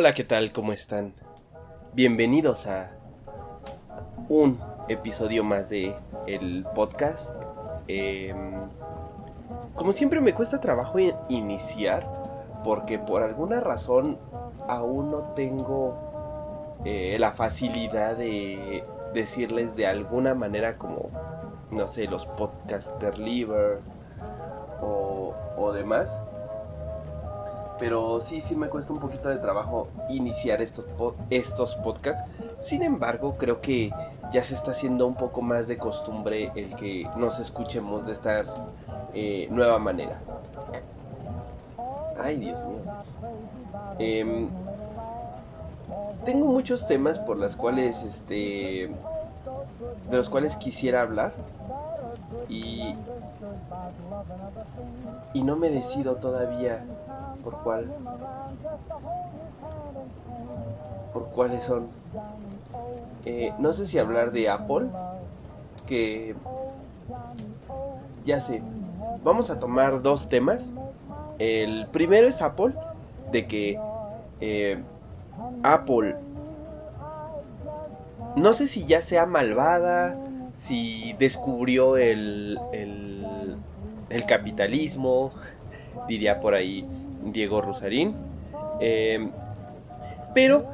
Hola, ¿qué tal? ¿Cómo están? Bienvenidos a un episodio más de el podcast. Em, como siempre me cuesta trabajo iniciar porque por alguna razón aún no tengo eh, la facilidad de decirles de alguna manera como, no sé, los podcaster livers o, o demás pero sí, sí me cuesta un poquito de trabajo iniciar estos, estos podcasts. Sin embargo, creo que ya se está haciendo un poco más de costumbre el que nos escuchemos de esta eh, nueva manera. Ay, Dios mío. Em, tengo muchos temas por los cuales, este, de los cuales quisiera hablar y y no me decido todavía por cuál por cuáles son eh, no sé si hablar de Apple que ya sé. Vamos a tomar dos temas. El primero es Apple de que eh, Apple no sé si ya sea malvada si descubrió el, el, capitalismo, diría por ahí Diego Rosarín. Em, pero,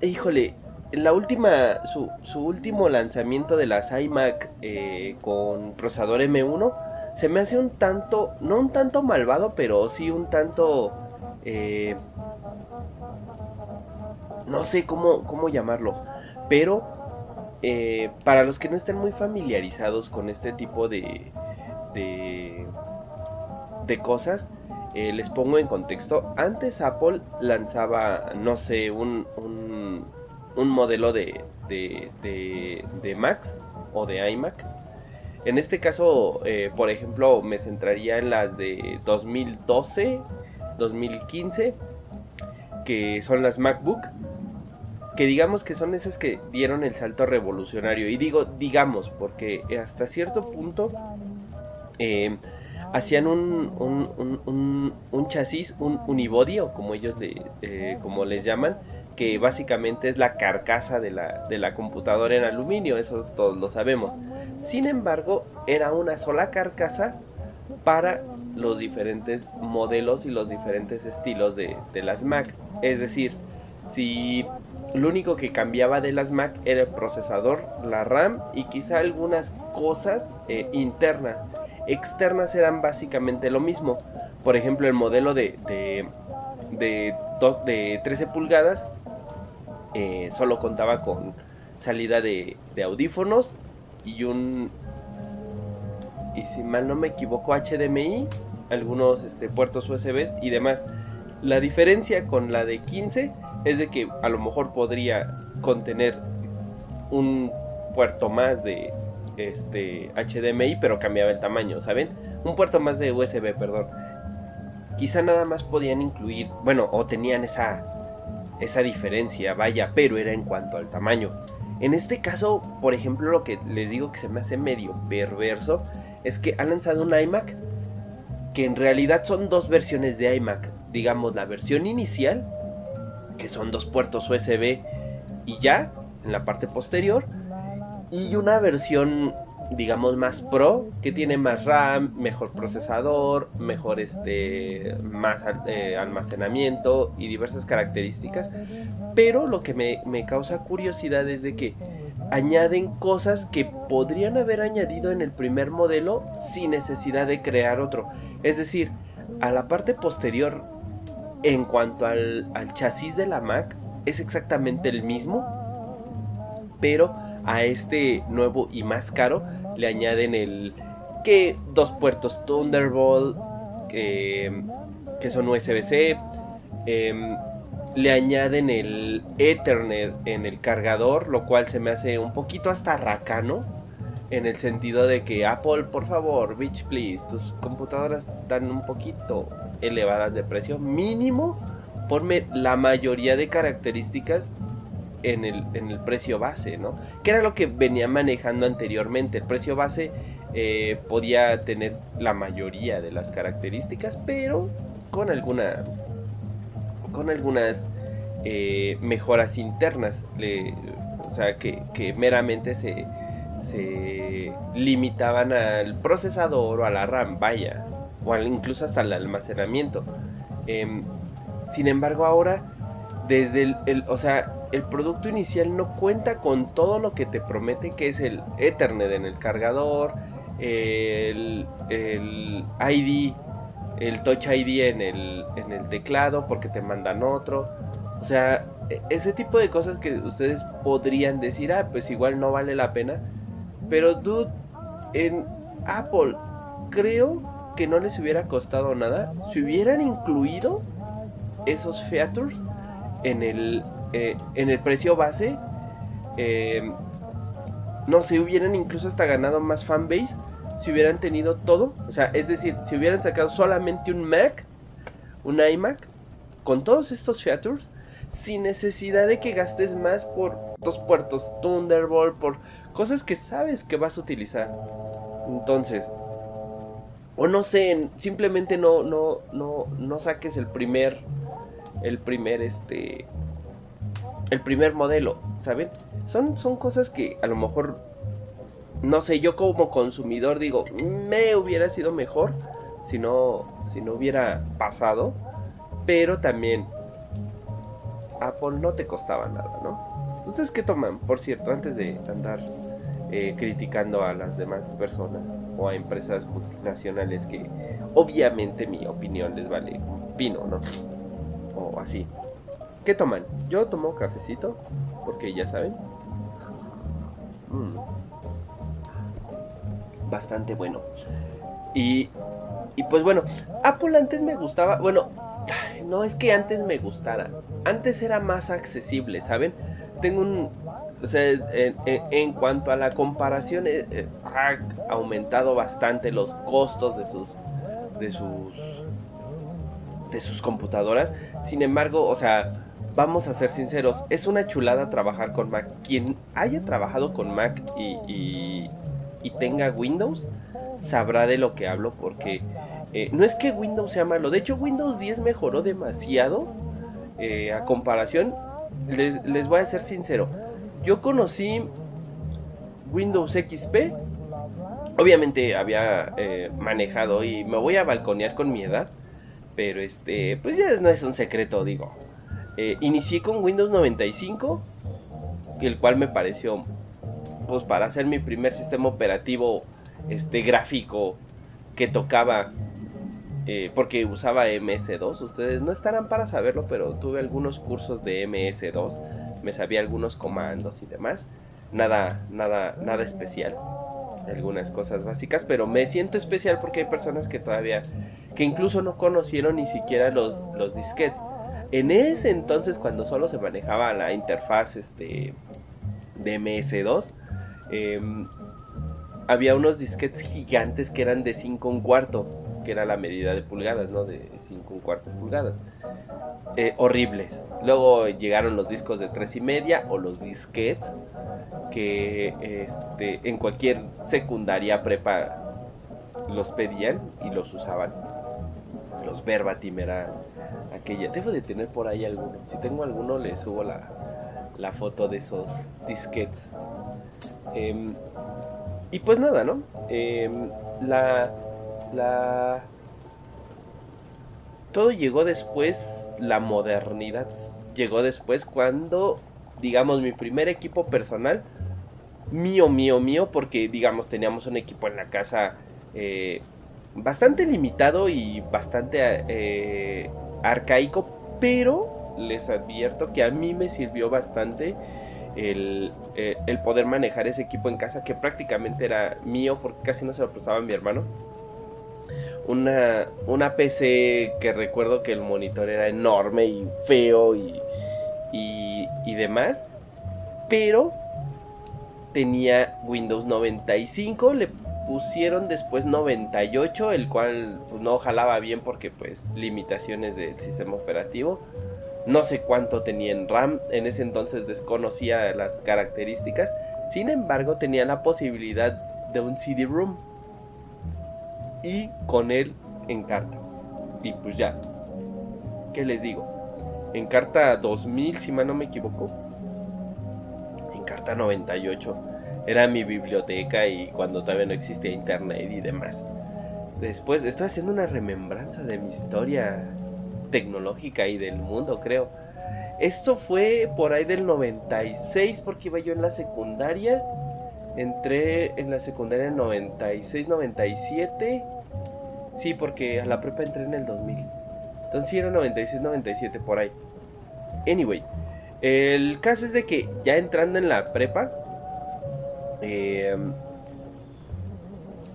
híjole, la última, su, su, último lanzamiento de las iMac eh, con procesador M1 se me hace un tanto, no un tanto malvado, pero sí un tanto, eh, no sé cómo, cómo llamarlo, pero eh, para los que no estén muy familiarizados con este tipo de, de, cosas, eh, les pongo en contexto. Antes Apple lanzaba, no sé, un, un, modelo de, de, de, Macs o de iMac. En este caso, eh, por ejemplo, me centraría en las de 2012, 2015, que son las MacBook que digamos que son esas que dieron el salto revolucionario. Y digo digamos, porque hasta cierto punto eh, hacían un, un, un, chasis, un unibody, o como ellos eh, como les llaman, que básicamente es la carcasa de la, de la computadora en aluminio, eso todos lo sabemos. Sin embargo, era una sola carcasa para los diferentes modelos y los diferentes estilos de, de las Mac. Es decir, si lo único que cambiaba de las Mac era el procesador, la RAM y quizá algunas cosas eh, internas. Externas eran básicamente lo mismo. Por ejemplo, el modelo de, de, de, 13 pulgadas eh, solo contaba con salida de, audífonos y un... Y si mal no me equivoco, HDMI, algunos este, puertos USB y demás. La diferencia con la de 15 es de que a lo mejor podría contener un puerto más de este HDMI, pero cambiaba el tamaño, ¿saben? Un puerto más de USB, perdón. Quizá nada más podían incluir, bueno, o tenían esa esa diferencia, vaya, pero era en cuanto al tamaño. En este caso, por ejemplo, lo que les digo que se me hace medio perverso es que han lanzado un iMac que en realidad son dos versiones de iMac. Digamos, la versión inicial que son dos puertos USB y ya en la parte posterior y una versión digamos más pro que tiene más RAM, mejor procesador, mejor este más eh, almacenamiento y diversas características. Pero lo que me, me causa curiosidad es de que añaden cosas que podrían haber añadido en el primer modelo sin necesidad de crear otro. Es decir, a la parte posterior en cuanto al, chasis de la Mac, es exactamente el mismo, pero a este nuevo y más caro le añaden el que dos puertos Thunderbolt, que son USB-C. Em, le añaden el Ethernet en el cargador, lo cual se me hace un poquito hasta racano. En el sentido de que Apple, por favor, bitch please, tus computadoras están un poquito elevadas de precio. Mínimo, ponme la mayoría de características en el, en el precio base, ¿no? Que era lo que venía manejando anteriormente. El precio base eh, podía tener la mayoría de las características, pero con alguna con algunas eh, mejoras internas, o sea, que, meramente se, se, limitaban al procesador o a la RAM, vaya, o incluso hasta el almacenamiento. Em, sin embargo, ahora, desde el, o sea, el producto inicial no cuenta con todo lo que te promete, que es el Ethernet en el cargador, el, el ID el Touch ID en el, en el teclado porque te mandan otro. O sea, e, ese tipo de cosas que ustedes podrían decir, ah, pues igual no vale la pena. Pero, dude, en Apple creo que no les hubiera costado nada si hubieran incluido esos features en el, eh, en el precio base. Eh, no sé, hubieran incluso hasta ganado más fanbase si hubieran tenido todo. O sea, es decir, si hubieran sacado solamente un Mac, un iMac, con todos estos features, sin necesidad de que gastes más por dos puertos Thunderbolt, por cosas que sabes que vas a utilizar. Entonces, o no sé, simplemente no, no, no, no saques el primer, el primer, este, el primer modelo, ¿saben? Son, son cosas que a lo mejor no sé, yo como consumidor digo, me hubiera sido mejor si no, si no hubiera pasado, pero también Apple no te costaba nada, ¿no? ¿Ustedes qué toman? Por cierto, antes de andar eh, criticando a las demás personas o a empresas multinacionales que obviamente mi opinión les vale un pino, ¿no? O así. ¿Qué toman? Yo tomo cafecito, porque ya saben. Mm bastante bueno. Y, y pues bueno, Apple antes me gustaba, bueno, no es que antes me gustara, antes era más accesible, ¿saben? Tengo un, o sea, en, cuanto a la comparación, eh, eh, ha aumentado bastante los costos de sus, de sus, de sus computadoras. Sin embargo, o sea, vamos a ser sinceros, es una chulada trabajar con Mac. Quien haya trabajado con Mac y y tenga Windows, sabrá de lo que hablo porque eh, no es que Windows sea malo, de hecho Windows 10 mejoró demasiado eh, a comparación, les, voy a ser sincero, yo conocí Windows XP, obviamente había eh, manejado y me voy a balconear con mi edad, pero este, pues ya no es un secreto, digo. inicié con Windows 95, el cual me pareció pues para hacer mi primer sistema operativo este gráfico que tocaba eh, porque usaba MS2 ustedes no estarán para saberlo pero tuve algunos cursos de MS2 me sabía algunos comandos y demás. Nada nada nada especial algunas cosas básicas pero me siento especial porque hay personas que todavía que incluso no conocieron ni siquiera los los disquetes. En ese entonces cuando solo se manejaba la interfaz este de MS2 Em, había unos disquetes gigantes que eran de 5 un cuarto, que era la medida de pulgadas, ¿no? De 5 un cuarto pulgadas. Eh, horribles. Luego llegaron los discos de 3 y media o los disquetes que este, en cualquier secundaria prepa los pedían y los usaban. Los verbatim era aquella. Debo de tener por ahí alguno. Si tengo alguno le subo la, la foto de esos disquetes Em, y pues nada, ¿no? Em, la, la... Todo llegó después, la modernidad llegó después cuando, digamos, mi primer equipo personal, mío, mío, mío, porque, digamos, teníamos un equipo en la casa eh, bastante limitado y bastante eh, arcaico, pero les advierto que a mí me sirvió bastante el, eh, el, poder manejar ese equipo en casa que prácticamente era mío porque casi no se lo prestaba mi hermano. Una, una PC que recuerdo que el monitor era enorme y feo y, y, demás. Pero tenía Windows 95, le pusieron después 98, el cual pues, no jalaba bien porque pues limitaciones del sistema operativo. No sé cuánto tenía en RAM, en ese entonces desconocía las características. Sin embargo, tenía la posibilidad de un CD-ROOM y con él en carta. Y pues ya, ¿qué les digo? En carta 2000, si mal no me equivoco. En carta 98. Era mi biblioteca y cuando todavía no existía internet y demás. Después estoy haciendo una remembranza de mi historia tecnológica y del mundo, creo. Esto fue por ahí del 96 porque iba yo en la secundaria Entré en la secundaria en 96, 97. Sí, porque a la prepa entré en el 2000. Entonces sí era 96, 97 por ahí. Anyway, el caso es de que ya entrando en la prepa, em,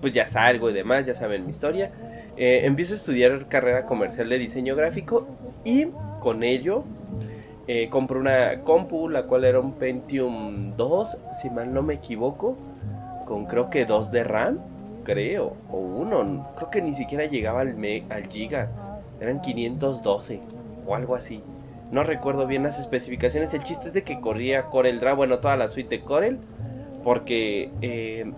pues ya salgo y demás, ya saben mi historia. Eh, empiezo a estudiar carrera comercial de diseño gráfico y con ello eh, compré una compu, la cual era un Pentium 2, si mal no me equivoco, con creo que 2 de RAM, creo, o 1, creo que ni siquiera llegaba al, al giga, eran 512 o algo así. No recuerdo bien las especificaciones, el chiste es de que corría Corel Draw, bueno, toda la suite de Corel, porque eh,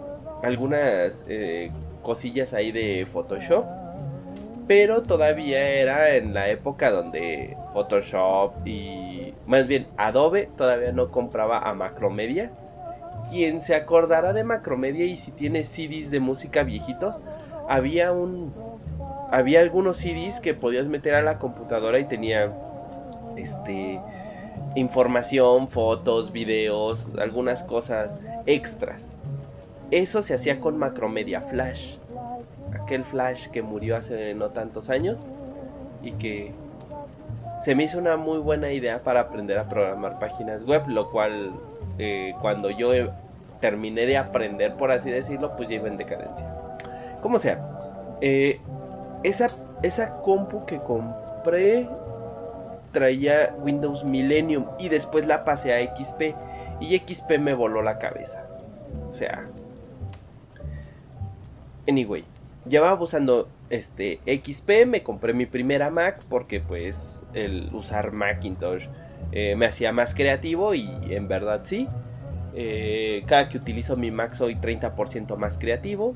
algunas eh, cosillas ahí de Photoshop pero todavía era en la época donde Photoshop y más bien Adobe todavía no compraba a Macromedia. Quien se acordara de Macromedia y si tiene CDs de música viejitos, había un había algunos CDs que podías meter a la computadora y tenía este información, fotos, videos, algunas cosas extras. Eso se hacía con Macromedia Flash aquel Flash que murió hace no tantos años y que se me hizo una muy buena idea para aprender a programar páginas web, lo cual eh, cuando yo terminé de aprender, por así decirlo, pues ya en decadencia. Como sea, eh, esa, esa compu que compré traía Windows Millennium y después la pasé a XP y XP me voló la cabeza. O sea, anyway, llevaba usando este XP, me compré mi primera Mac porque pues el usar Macintosh eh, me hacía más creativo y en verdad sí. Eh, cada que utilizo mi Mac soy 30% más creativo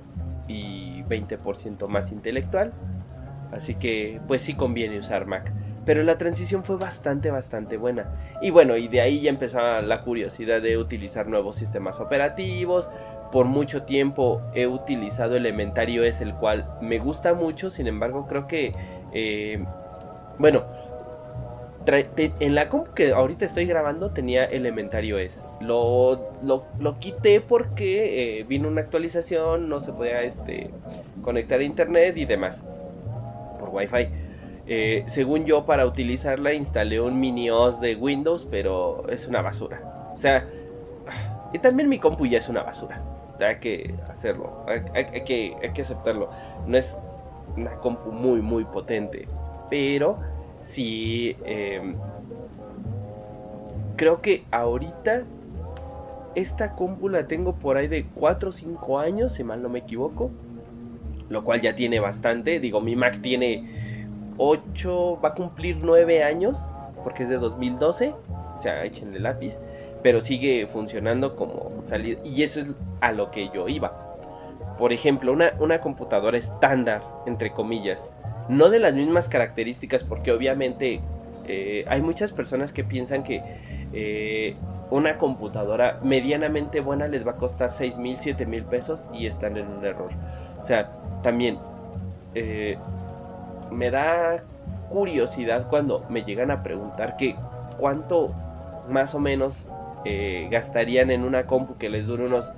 y 20% más intelectual. Así que pues sí conviene usar Mac. Pero la transición fue bastante, bastante buena. Y bueno, y de ahí ya empezó la curiosidad de utilizar nuevos sistemas operativos, por mucho tiempo he utilizado Elementario es el cual me gusta mucho, sin embargo creo que, eh, bueno, en la compu que ahorita estoy grabando tenía Elementario es. Lo, lo, quité porque eh, vino una actualización, no se podía este, conectar a internet y demás por wifi. Eh, según yo, para utilizarla instalé un mini OS de Windows, pero es una basura. O sea, y también mi compu ya es una basura hay que hacerlo, hay, que, hay que aceptarlo. No es una compu muy, muy potente, pero sí em, creo que ahorita esta compu la tengo por ahí de 4 o 5 años, si mal no me equivoco. Lo cual ya tiene bastante. Digo, mi Mac tiene 8, va a cumplir 9 años, porque es de 2012. O sea, échenle lápiz pero sigue funcionando como salir y eso es a lo que yo iba. Por ejemplo, una, una computadora estándar, entre comillas, no de las mismas características, porque obviamente eh, hay muchas personas que piensan que eh, una computadora medianamente buena les va a costar 6 mil, 7 mil pesos y están en un error. O sea, también eh, me da curiosidad cuando me llegan a preguntar que cuánto más o menos eh, gastarían en una compu que les dure unos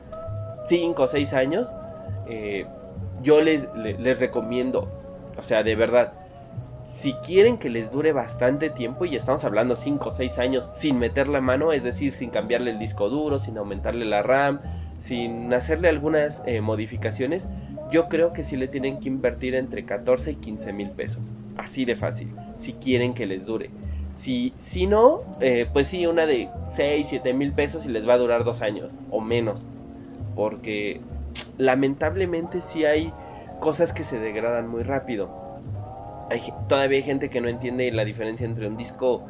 5 o 6 años, eh, yo les, les, recomiendo, o sea, de verdad, si quieren que les dure bastante tiempo, y estamos hablando 5 o 6 años sin meter la mano, es decir, sin cambiarle el disco duro, sin aumentarle la RAM, sin hacerle algunas eh, modificaciones, yo creo que sí le tienen que invertir entre 14 y 15 mil pesos. Así de fácil, si quieren que les dure. Si, si no, eh, pues sí, una de 6, 7 mil pesos y les va a durar dos años o menos. Porque lamentablemente sí hay cosas que se degradan muy rápido. Todavía hay gente que no entiende la diferencia entre un disco,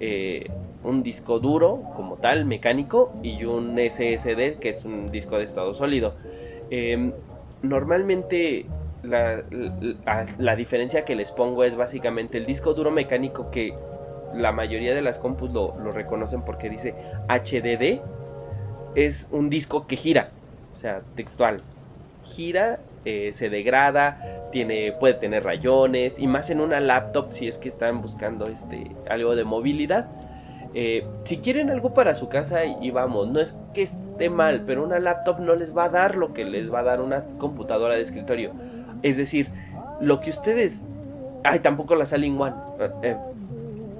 eh, un disco duro como tal, mecánico, y un SSD que es un disco de estado sólido. Em, normalmente la, la, diferencia que les pongo es básicamente el disco duro mecánico que la mayoría de las compus lo, reconocen porque dice HDD. Es un disco que gira, o sea, textual. Gira eh, se degrada, tiene, puede tener rayones y más en una laptop si es que están buscando este, algo de movilidad. Eh, si quieren algo para su casa y vamos, no es que esté mal, pero una laptop no les va a dar lo que les va a dar una computadora de escritorio. Es decir, lo que ustedes... Ay, tampoco la Saling One. Eh,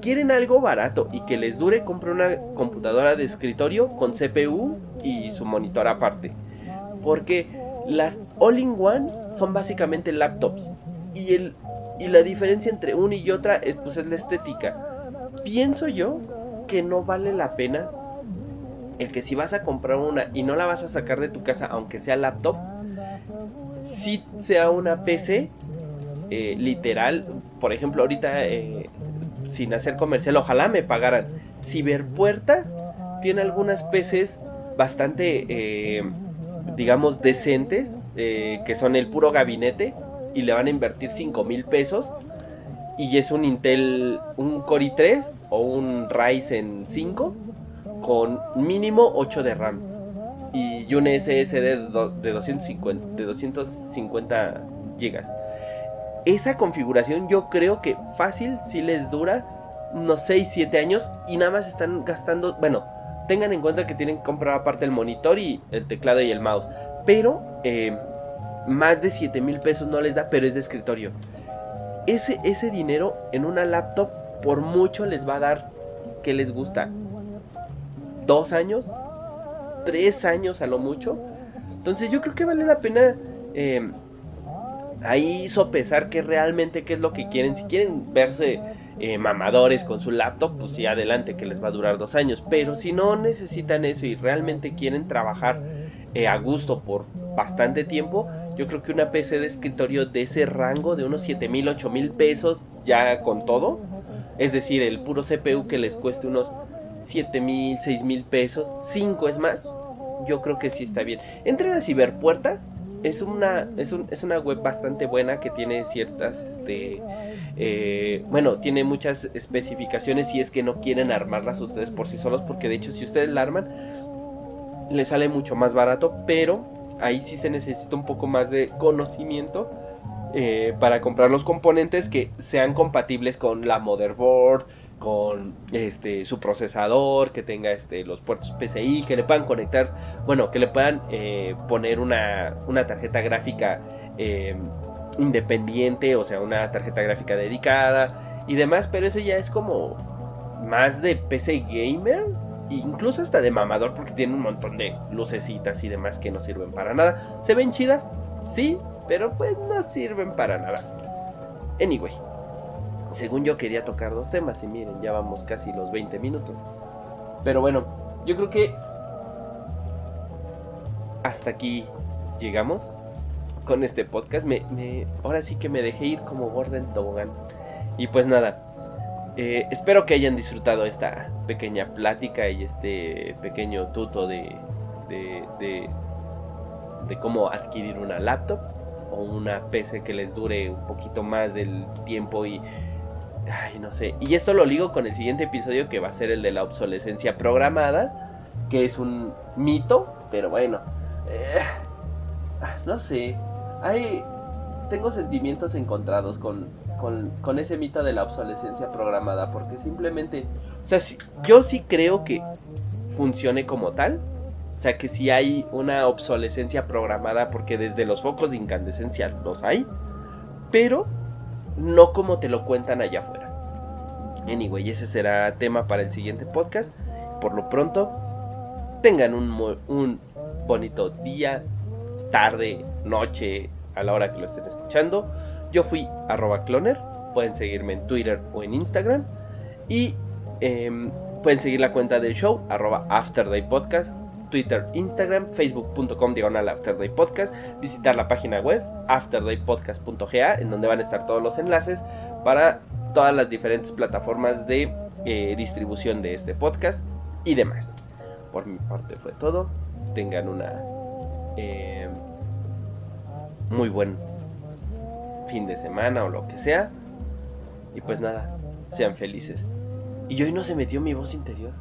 quieren algo barato y que les dure, compren una computadora de escritorio con CPU y su monitor aparte. Porque las all-in-one son básicamente laptops. Y, el, y la diferencia entre una y otra es, pues, es la estética. Pienso yo que no vale la pena el que si vas a comprar una y no la vas a sacar de tu casa, aunque sea laptop, si sea una PC eh, literal. Por ejemplo, ahorita, eh, sin hacer comercial, ojalá me pagaran. Ciberpuerta tiene algunas PCs bastante... Eh, digamos, decentes, eh, que son el puro gabinete, y le van a invertir 5 mil pesos. Y es un Intel, un Core i3 o un Ryzen 5 con mínimo 8 de RAM y un SSD de 250, de 250 GB. Esa configuración yo creo que fácil si les dura unos 6, 7 años y nada más están gastando, bueno, tengan en cuenta que tienen que comprar aparte el monitor y el teclado y el mouse. Pero eh, más de 7 mil pesos no les da, pero es de escritorio. Ese, ese dinero en una laptop por mucho les va a dar que les gusta. Dos años, tres años a lo mucho. Entonces yo creo que vale la pena eh, ahí sopesar que realmente qué es lo que quieren. Si quieren verse eh, mamadores con su laptop, pues sí, adelante, que les va a durar dos años. Pero si no necesitan eso y realmente quieren trabajar eh, a gusto por bastante tiempo, yo creo que una PC de escritorio de ese rango, de unos 7 mil, 8 mil pesos, ya con todo, es decir, el puro CPU que les cueste unos 7 mil, 6 mil pesos, 5 es más, yo creo que sí está bien. Entren a Ciberpuerta, es una, es, es una web bastante buena que tiene ciertas, este, eh, bueno, tiene muchas especificaciones si es que no quieren armarlas ustedes por sí solos, porque de hecho si ustedes la arman, le sale mucho más barato, pero ahí sí se necesita un poco más de conocimiento eh, para comprar los componentes que sean compatibles con la motherboard, con este su procesador, que tenga este los puertos PCI, que le puedan conectar, bueno, que le puedan eh, poner una, una tarjeta gráfica independiente, o sea, una tarjeta gráfica dedicada y demás, pero ese ya es como más de PC gamer, incluso hasta de mamador porque tiene un montón de lucecitas y demás que no sirven para nada. ¿Se ven chidas? Sí, pero pues no sirven para nada. Anyway, según yo quería tocar dos temas y miren, ya vamos casi los 20 minutos. Pero bueno, yo creo que hasta aquí llegamos con este podcast. Me, ahora sí que me dejé ir como Gordon Tobogán. Y pues nada, eh, espero que hayan disfrutado esta pequeña plática y este pequeño tuto de, de, de, de cómo adquirir una laptop o una PC que les dure un poquito más del tiempo y... Ay, no sé. Y esto lo ligo con el siguiente episodio que va a ser el de la obsolescencia programada, que es un mito, pero bueno. Eh, no sé hay, tengo sentimientos encontrados con, con, ese mito de la obsolescencia programada, porque simplemente, o sea, yo sí creo que funcione como tal, o sea, que si hay una obsolescencia programada, porque desde los focos de incandescencia los hay, pero no como te lo cuentan allá afuera. Anyway, ese será tema para el siguiente podcast. Por lo pronto, tengan un, bonito día, tarde, noche, a la hora que lo estén escuchando. Yo fui arroba cloner, pueden seguirme en Twitter o en Instagram. Y em, pueden seguir la cuenta del show, arroba Podcast Twitter, Instagram, facebook.com diagonal Afterday Podcast, visitar la página web afterdaypodcast.ga en donde van a estar todos los enlaces para todas las diferentes plataformas de eh, distribución de este podcast y demás. Por mi parte fue todo. Tengan una eh, muy buen fin de semana o lo que sea. Y pues nada, sean felices. Y hoy no se metió mi voz interior.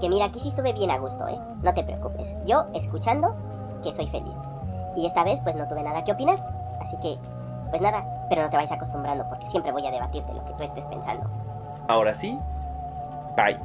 Que mira, aquí sí estuve bien a gusto, ¿eh? No te preocupes. Yo, escuchando, que soy feliz. Y esta vez, pues no tuve nada que opinar. Así que, pues nada, pero no te vayas acostumbrando porque siempre voy a debatirte lo que tú estés pensando. Ahora sí, bye.